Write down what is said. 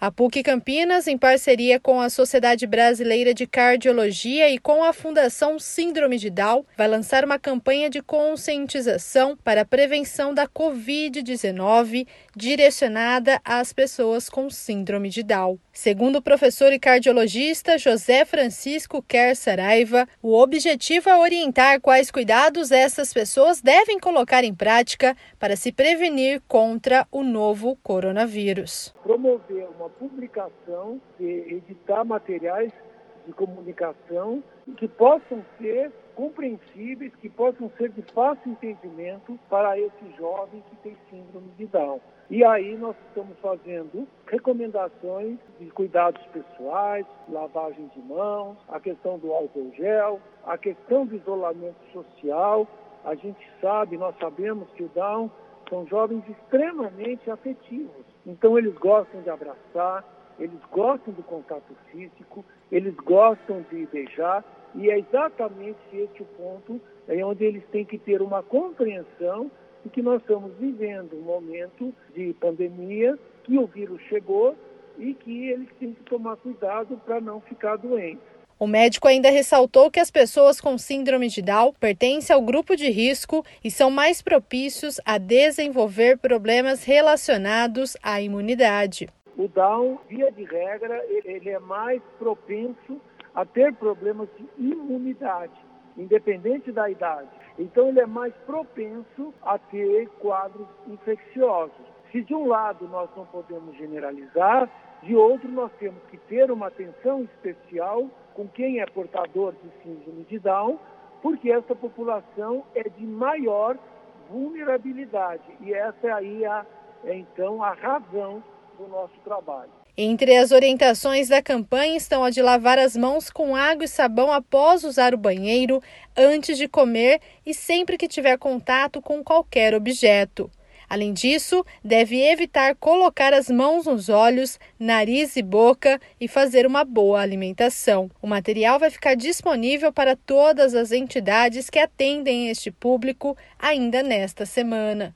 A PUC Campinas, em parceria com a Sociedade Brasileira de Cardiologia e com a Fundação Síndrome de Down, vai lançar uma campanha de conscientização para a prevenção da Covid-19 direcionada às pessoas com Síndrome de Down. Segundo o professor e cardiologista José Francisco Quer Saraiva, o objetivo é orientar quais cuidados essas pessoas devem colocar em prática para se prevenir contra o novo coronavírus. Promover uma publicação, editar materiais de comunicação que possam ser compreensíveis, que possam ser de fácil entendimento para esse jovem que tem síndrome de Down. E aí nós estamos fazendo recomendações de cuidados pessoais, lavagem de mãos, a questão do álcool gel, a questão do isolamento social. A gente sabe, nós sabemos que o Down são jovens extremamente afetivos. Então eles gostam de abraçar, eles gostam do contato físico, eles gostam de beijar e é exatamente esse o ponto é onde eles têm que ter uma compreensão de que nós estamos vivendo um momento de pandemia, que o vírus chegou e que eles têm que tomar cuidado para não ficar doentes. O médico ainda ressaltou que as pessoas com síndrome de Down pertencem ao grupo de risco e são mais propícios a desenvolver problemas relacionados à imunidade. O Down, via de regra, ele é mais propenso a ter problemas de imunidade, independente da idade. Então, ele é mais propenso a ter quadros infecciosos. Se de um lado nós não podemos generalizar, de outro nós temos que ter uma atenção especial com quem é portador de síndrome de Down, porque essa população é de maior vulnerabilidade. E essa é aí é então a razão do nosso trabalho. Entre as orientações da campanha estão a de lavar as mãos com água e sabão após usar o banheiro, antes de comer e sempre que tiver contato com qualquer objeto. Além disso, deve evitar colocar as mãos nos olhos, nariz e boca e fazer uma boa alimentação. O material vai ficar disponível para todas as entidades que atendem este público ainda nesta semana.